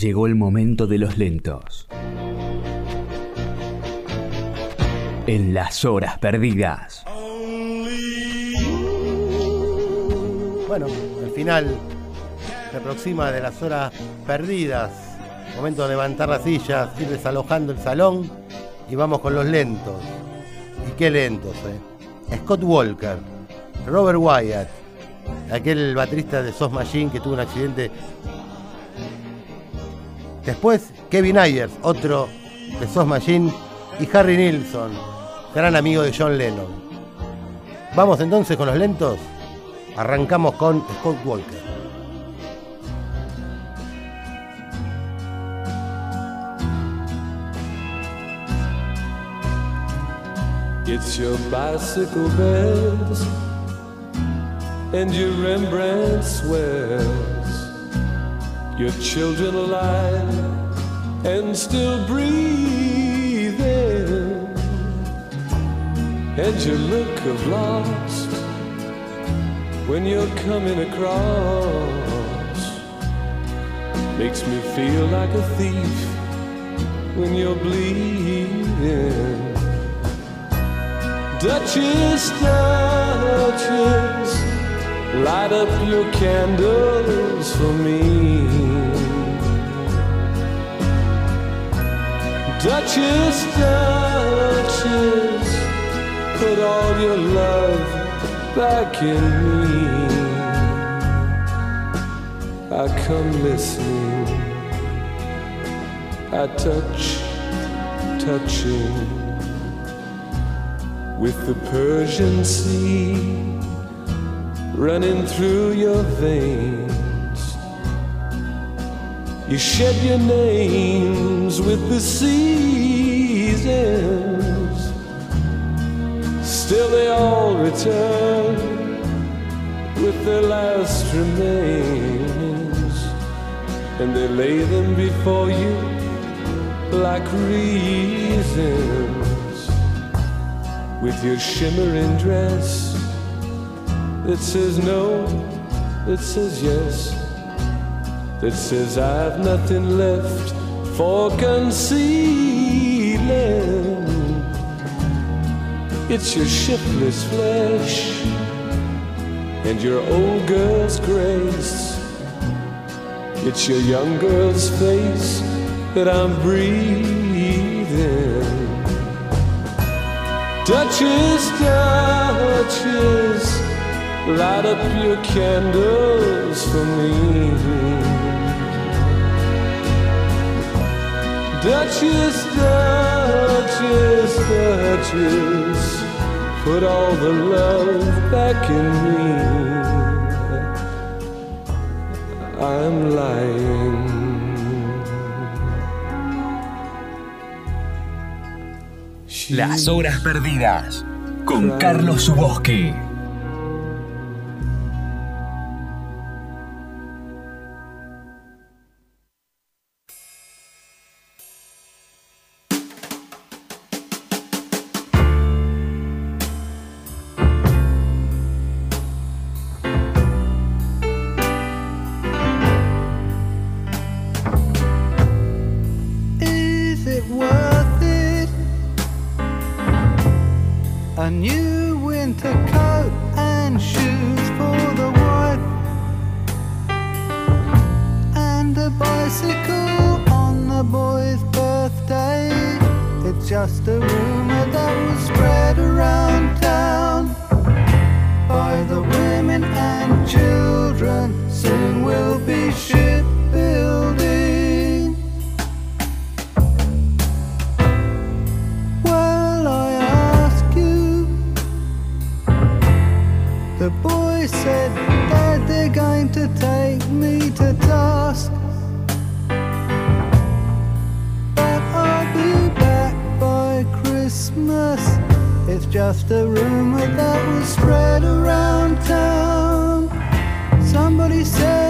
Llegó el momento de los lentos. En las horas perdidas. Bueno, el final se aproxima de las horas perdidas. Momento de levantar las sillas, ir desalojando el salón y vamos con los lentos. Y qué lentos, eh. Scott Walker, Robert Wyatt, aquel baterista de Sos Machine que tuvo un accidente. Después, Kevin Ayers, otro de Sos Machine, y Harry Nilsson, gran amigo de John Lennon. Vamos entonces con los lentos. Arrancamos con Scott Walker. It's your bicycle and your Rembrandt. Your children alive and still breathing. And your look of lost when you're coming across makes me feel like a thief when you're bleeding. Duchess, Duchess, light up your candles for me. Duchess, Duchess, put all your love back in me. I come listening, I touch, touching with the Persian Sea running through your veins. You shed your names with the seasons, still they all return with their last remains, and they lay them before you like reasons. With your shimmering dress that says no, that says yes, that says I've nothing left for concealing. It's your shiftless flesh and your old girl's grace. It's your young girl's face that I'm breathing. Duchess, Duchess, light up your candles for me. Duchess, Duchess, Duchess, put all the love back in me. I'm lying. Las horas perdidas con Carlos Subosque. And a bicycle on the boy's birthday. It's just a rumor that was spread around town by the women and children. Soon we'll be shipbuilding. Just a rumor that was spread around town. Somebody said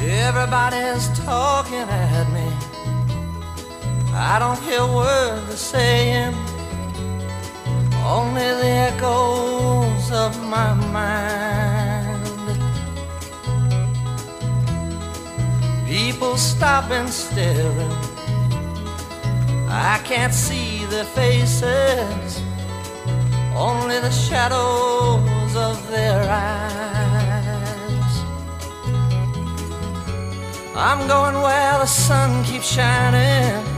Everybody's talking at me. I don't hear words they're saying, only the echoes of my mind. People stop and staring. I can't see their faces, only the shadows of their eyes. I'm going where the sun keeps shining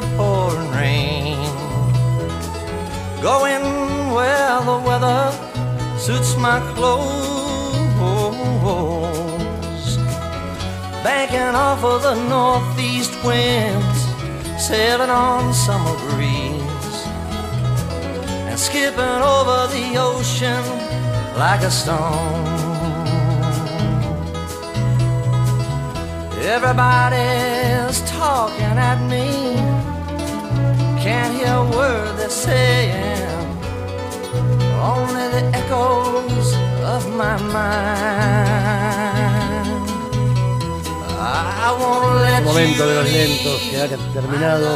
The pouring rain. Going where the weather suits my clothes. Banking off of the northeast winds, sailing on summer breeze, and skipping over the ocean like a stone. Everybody's talking at me. A word they're saying. Only the echoes of my mind. I won't let Momento de los lentos que ha terminado.